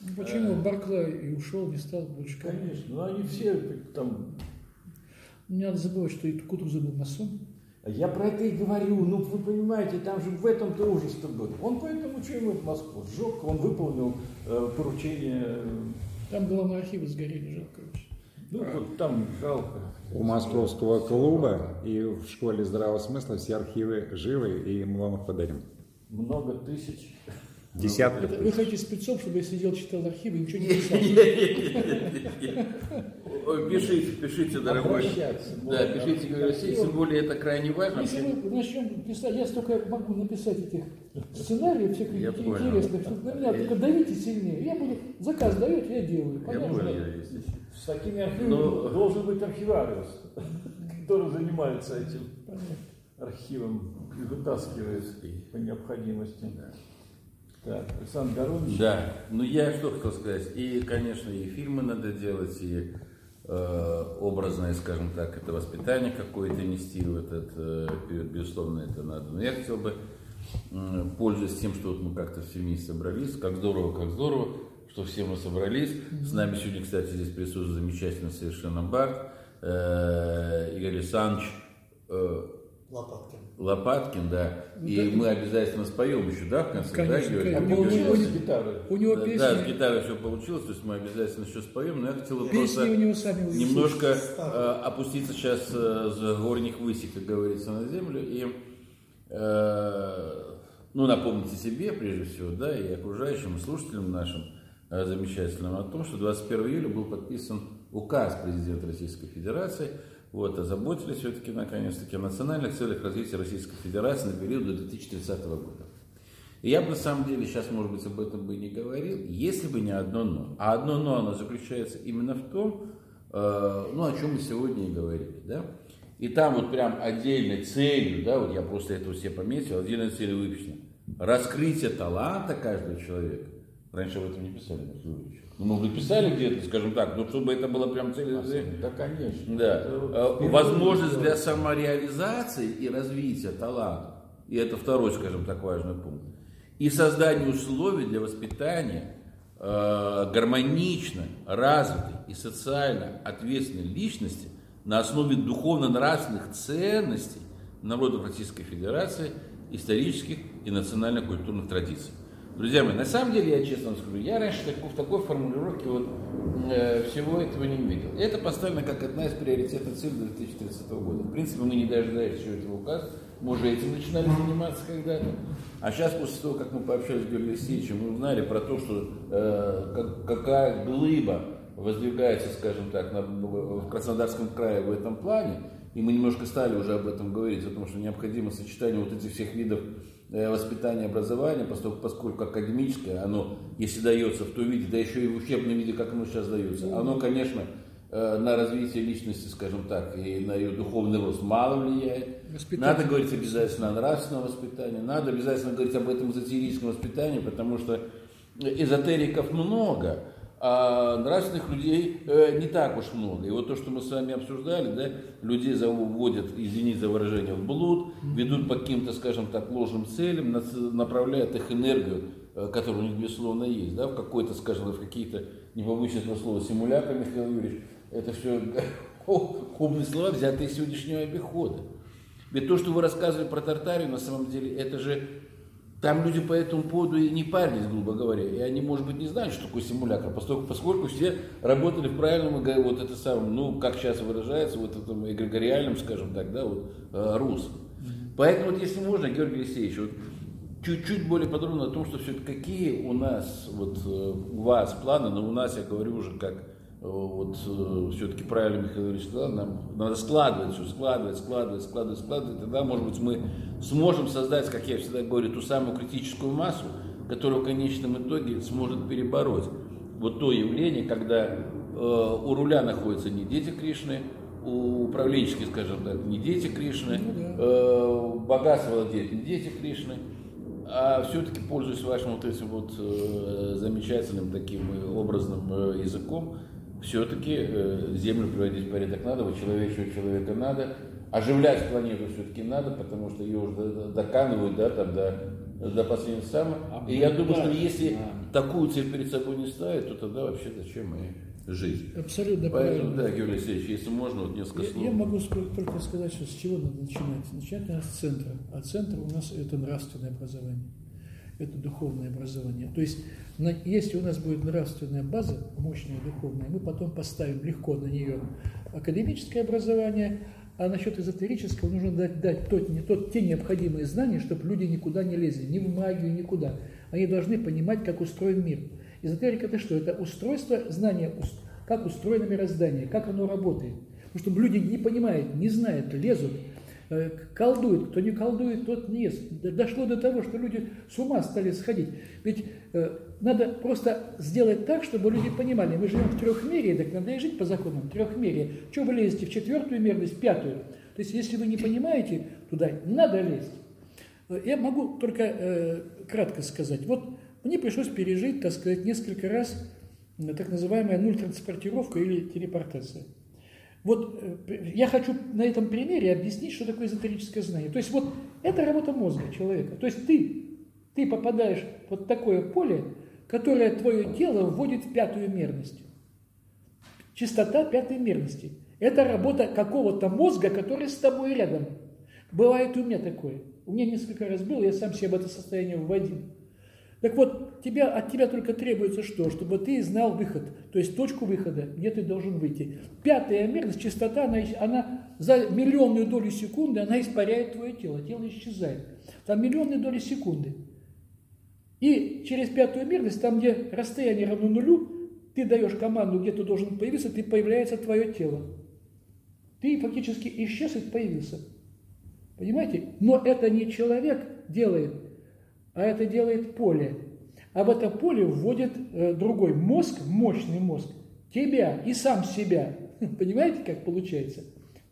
Ну, почему Барклай и ушел, не стал больше Конечно, ну они все там... Не надо забывать, что и Кутузов был масон. Я про это и говорю, ну вы понимаете, там же в этом-то ужас-то был. Он поэтому что ему Москву сжег, он выполнил э, поручение. э, Там главные архивы сгорели, жалко очень. Ну вот там жалко. У Московского клуба и в школе здравого смысла все архивы живы, и мы вам их подарим. Много тысяч. Десятки. Это вы хотите спецов, чтобы я сидел, читал архивы и ничего не писал? Пишите, пишите, дорогой. Да, пишите, тем более это крайне важно. Если мы начнем писать, я столько могу написать этих сценариев, всех интересных, что на меня только давите сильнее. Я буду, заказ дает, я делаю. С такими архивами Ну- должен быть архивариус, который занимается этим архивом и вытаскивает по необходимости. Так, Александр Горович. Да, ну я что хотел сказать. И, конечно, и фильмы надо делать, и э, образное, скажем так, это воспитание какое-то нести в этот э, период, безусловно, это надо. Но я хотел бы, м, пользуясь тем, что вот мы как-то все вместе собрались, как здорово, как здорово, что все мы собрались. С нами сегодня, кстати, здесь присутствует замечательный совершенно Барт, э, Игорь Александрович, э, Лопаткин. Лопаткин, да. И мы обязательно споем еще, да, в конце, Конечно, да, Георгий? конечно. А У него- получилось у него- гитары? У него Да, песни, да, с гитарой все получилось, то есть мы обязательно еще споем, но я хотел бы песни просто у него сами немножко э, опуститься сейчас э, с горних высей, как говорится, на землю и э, ну, напомните себе, прежде всего, да, и окружающим, и слушателям нашим э, замечательным о том, что 21 июля был подписан указ президента Российской Федерации, вот, озаботились все-таки, наконец-таки, о национальных целях развития Российской Федерации на период до 2030 года. И я бы на самом деле сейчас, может быть, об этом бы и не говорил, если бы не одно но. А одно но, оно заключается именно в том, э, ну, о чем мы сегодня и говорили, да. И там вот прям отдельной целью, да, вот я просто это все пометил, отдельной целью выписано. Раскрытие таланта каждого человека. Раньше об этом не писали, Юрьевич. Ну, может быть, писали где-то, скажем так, но чтобы это было прям целью. Да, конечно. Да. Это впервые Возможность для самореализации и развития таланта. И это второй, скажем так, важный пункт. И создание условий для воспитания э, гармонично развитой и социально ответственной личности на основе духовно-нравственных ценностей народов Российской Федерации, исторических и национально-культурных традиций. Друзья мои, на самом деле, я честно вам скажу, я раньше такой, в такой формулировке вот, э, всего этого не видел. Это поставлено как одна из приоритетных целей 2030 года. В принципе, мы не дожидались еще этого указа, мы уже этим начинали заниматься когда-то. А сейчас, после того, как мы пообщались с Георгием Алексеевичем, мы узнали про то, что э, как- какая глыба воздвигается, скажем так, на- в Краснодарском крае в этом плане, и мы немножко стали уже об этом говорить, о том, что необходимо сочетание вот этих всех видов э, воспитания и образования, поскольку, поскольку академическое, оно, если дается в том виде, да еще и в учебном виде, как оно сейчас дается, оно, конечно, э, на развитие личности, скажем так, и на ее духовный рост мало влияет. Воспитание. Надо говорить обязательно о нравственном воспитании, надо обязательно говорить об этом эзотерическом воспитании, потому что эзотериков много, а нравственных людей э, не так уж много. И вот то, что мы с вами обсуждали, да, людей заводят, извините за выражение, в блуд, ведут по каким-то, скажем так, ложным целям, направляют их энергию, э, которая у них, безусловно, есть, да, в какой-то, скажем, в какие-то, не побоюсь этого слова, симулякры, Михаил Юрьевич, это все умные слова, взятые из сегодняшнего обихода. Ведь то, что вы рассказывали про Тартарию, на самом деле, это же там люди по этому поводу и не парились, грубо говоря. И они, может быть, не знают, что такое симулятор, поскольку, поскольку все работали в правильном, вот это самое, ну, как сейчас выражается, вот этом эгрегориальном, скажем так, да, вот, э, русле. Поэтому, вот, если можно, Георгий Алексеевич, вот, чуть-чуть более подробно о том, что все какие у нас, вот, э, у вас планы, но у нас, я говорю уже, как вот все-таки правильно Михаил Ильич сказал, нам надо складывать все, складывать, складывать, складывать, складывать, тогда, может быть, мы сможем создать, как я всегда говорю, ту самую критическую массу, которая в конечном итоге сможет перебороть. Вот то явление, когда э, у руля находятся не дети Кришны, у управленческих, скажем так, не дети Кришны, э, богатство владеет не дети Кришны, а все-таки, пользуясь вашим вот этим вот э, замечательным таким э, образным э, языком, все-таки э, Землю приводить в порядок надо, вычеловечивать человека надо, оживлять планету все-таки надо, потому что ее уже до- до- доканывают, да, там, до до последнего самого. А И я мы- думаю, да, что если да. такую цель перед собой не ставить, то тогда вообще зачем и жизнь? Абсолютно Поэтому, правильно. да, Георгий Алексеевич, если можно, вот несколько Я, слов. я могу только сказать, что с чего надо начинать. Начинать надо с центра. А центр у нас это нравственное образование. Это духовное образование. То есть, на- если у нас будет нравственная база, мощная духовная, мы потом поставим легко на нее академическое образование, а насчет эзотерического нужно дать, дать тот, не, тот, те необходимые знания, чтобы люди никуда не лезли, ни в магию, никуда. Они должны понимать, как устроен мир. Эзотерика это что? Это устройство, знание, ус- как устроено мироздание, как оно работает. Потому что люди не понимают, не знают, лезут, э, колдуют. Кто не колдует, тот не ест. Дошло до того, что люди с ума стали сходить. Ведь э, надо просто сделать так, чтобы люди понимали, мы живем в трехмерии, так надо и жить по законам трехмерия. Что вы лезете в четвертую мерность, в пятую? То есть, если вы не понимаете туда, не надо лезть. Э, Я могу только э, кратко сказать. Вот мне пришлось пережить, так сказать, несколько раз так называемая нуль-транспортировка или телепортация. Вот э, я хочу на этом примере объяснить, что такое эзотерическое знание. То есть вот это работа мозга человека. То есть ты, ты попадаешь в вот такое поле, которое твое тело вводит в пятую мерность. Частота пятой мерности. Это работа какого-то мозга, который с тобой рядом. Бывает у меня такое. У меня несколько раз было, я сам себя в это состояние вводил. Так вот, тебя, от тебя только требуется что? Чтобы ты знал выход, то есть точку выхода, где ты должен выйти. Пятая мерность, частота, она, она за миллионную долю секунды, она испаряет твое тело, тело исчезает. Там миллионные доли секунды. И через пятую мерность, там, где расстояние равно нулю, ты даешь команду, где ты должен появиться, ты появляется твое тело. Ты фактически исчез и появился. Понимаете? Но это не человек делает, а это делает поле. А в это поле вводит э, другой мозг, мощный мозг, тебя и сам себя. Понимаете, как получается?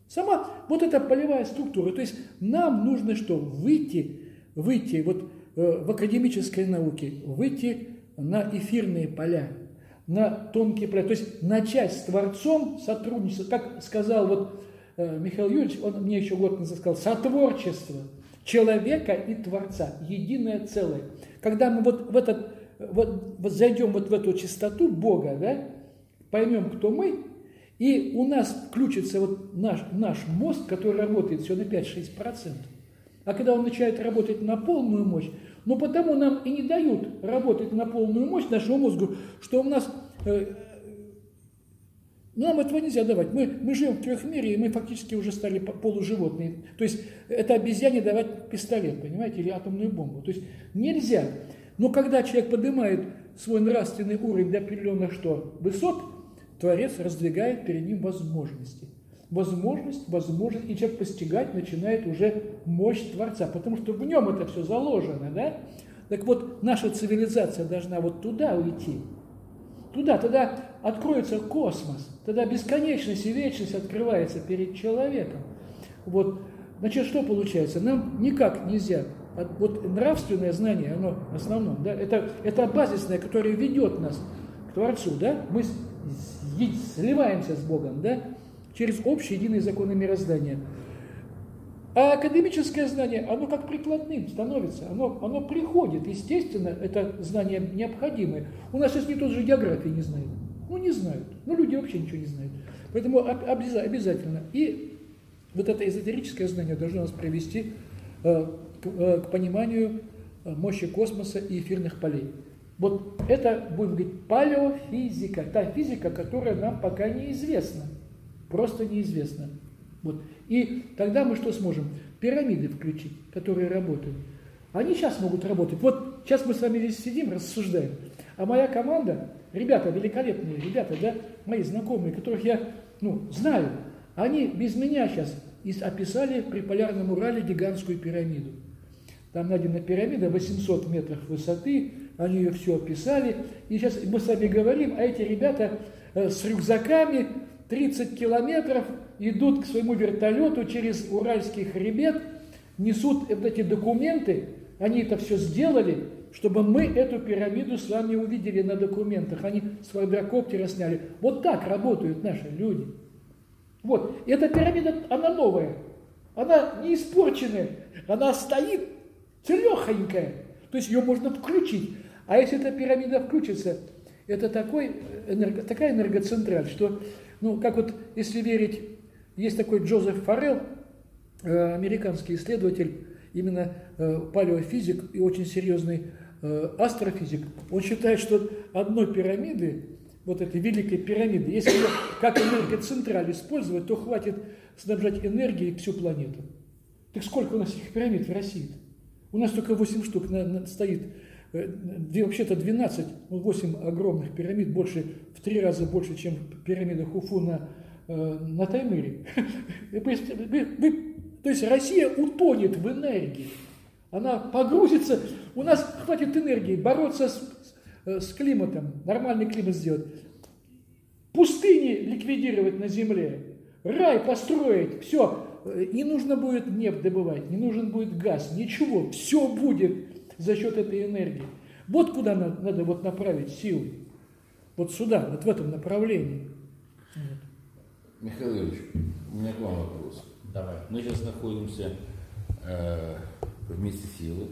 Сама вот эта полевая структура. То есть нам нужно что? Выйти, выйти вот э, в академической науке, выйти на эфирные поля, на тонкие поля. То есть начать с Творцом сотрудничество. Как сказал вот э, Михаил Юрьевич, он мне еще год назад сказал, сотворчество человека и Творца, единое целое. Когда мы вот в этот, вот, вот зайдем вот в эту чистоту Бога, да, поймем, кто мы, и у нас включится вот наш, наш мозг, который работает все на 5-6%. А когда он начинает работать на полную мощь, ну потому нам и не дают работать на полную мощь нашему мозгу, что у нас э, нам этого нельзя давать. Мы, мы живем в трехмире, и мы фактически уже стали по- полуживотные. То есть это обезьяне давать пистолет, понимаете, или атомную бомбу. То есть нельзя. Но когда человек поднимает свой нравственный уровень до определенных что, высот, Творец раздвигает перед ним возможности. Возможность, возможность, и человек постигать начинает уже мощь Творца, потому что в нем это все заложено, да? Так вот, наша цивилизация должна вот туда уйти, туда, тогда откроется космос, тогда бесконечность и вечность открывается перед человеком. Вот, значит, что получается? Нам никак нельзя, от- вот нравственное знание, оно в основном, да, это, это базисное, которое ведет нас к Творцу, да, мы сливаемся с Богом, да, через общие единые законы мироздания. А академическое знание, оно как прикладным становится, оно, оно приходит, естественно, это знание необходимое. У нас сейчас никто же географии не знает. Ну, не знают. Ну, люди вообще ничего не знают. Поэтому об- обяза- обязательно. И вот это эзотерическое знание должно нас привести э, к, э, к пониманию э, мощи космоса и эфирных полей. Вот это, будем говорить, палеофизика, та физика, которая нам пока неизвестна. Просто неизвестна. Вот. И тогда мы что сможем? Пирамиды включить, которые работают. Они сейчас могут работать. Вот сейчас мы с вами здесь сидим, рассуждаем. А моя команда, ребята великолепные, ребята, да, мои знакомые, которых я ну, знаю, они без меня сейчас описали при полярном Урале гигантскую пирамиду. Там найдена пирамида 800 метров высоты, они ее все описали. И сейчас мы с вами говорим, а эти ребята э, с рюкзаками 30 километров идут к своему вертолету через Уральский хребет, несут вот эти документы, они это все сделали, чтобы мы эту пирамиду с вами увидели на документах. Они с квадрокоптера сняли. Вот так работают наши люди. Вот. Эта пирамида, она новая. Она не испорченная. Она стоит целехонькая. То есть ее можно включить. А если эта пирамида включится, это такой энерго, такая энергоцентраль, что, ну, как вот, если верить, есть такой Джозеф Форелл, э, американский исследователь, именно э, палеофизик и очень серьезный астрофизик, он считает, что одной пирамиды, вот этой великой пирамиды, если ее как энергоцентраль использовать, то хватит снабжать энергией всю планету. Так сколько у нас этих пирамид в России? -то? У нас только 8 штук на, на, стоит вообще-то 12, 8 огромных пирамид, больше, в три раза больше, чем пирамида Хуфу на, э, на Таймыре. То есть Россия утонет в энергии. Она погрузится, у нас хватит энергии бороться с, с климатом, нормальный климат сделать, пустыни ликвидировать на земле, рай построить, все, не нужно будет нефть добывать, не нужен будет газ, ничего, все будет за счет этой энергии. Вот куда надо, надо вот направить силы. Вот сюда, вот в этом направлении. Вот. Михаил Ильич, у меня к вам вопрос. Давай. Мы сейчас находимся э, в месте силы,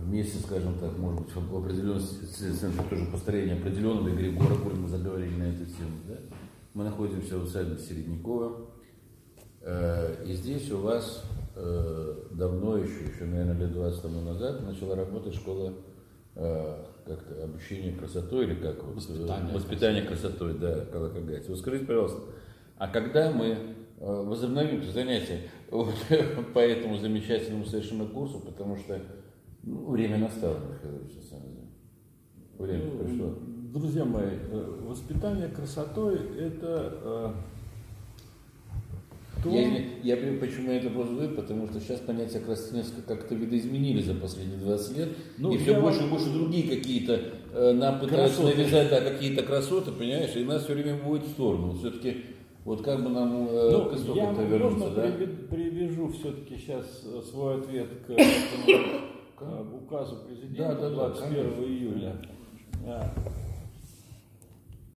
вместе, скажем так, может быть, в определенном центре тоже построения определенного эгрегора, коль мы заговорили на эту тему. Да? Мы находимся в усадьбе Середнякова, э, и здесь у вас Э, давно еще, еще, наверное, лет 20 тому назад начала работать школа э, как-то обучение красотой или как воспитание, воспитание красотой, да, Калакагати. Вот скажите, пожалуйста, а когда мы э, возобновим занятия вот, по этому замечательному совершенно курсу, потому что время настало, Михаил Ильич, на самом деле. Время ну, пришло. Друзья мои, воспитание красотой – это то... Я, я, почему я это задаю, потому что сейчас понятия красоты как-то видоизменили за последние 20 лет, ну, и все больше и больше другие какие-то э, нам пытаются красоты. навязать да, какие-то красоты, понимаешь, и нас все время будет в сторону. Все-таки вот как бы нам э, ну, к истоку-то вернуться, да? привяжу все-таки сейчас э, свой ответ к, к указу президента да, да, 21 да, июля.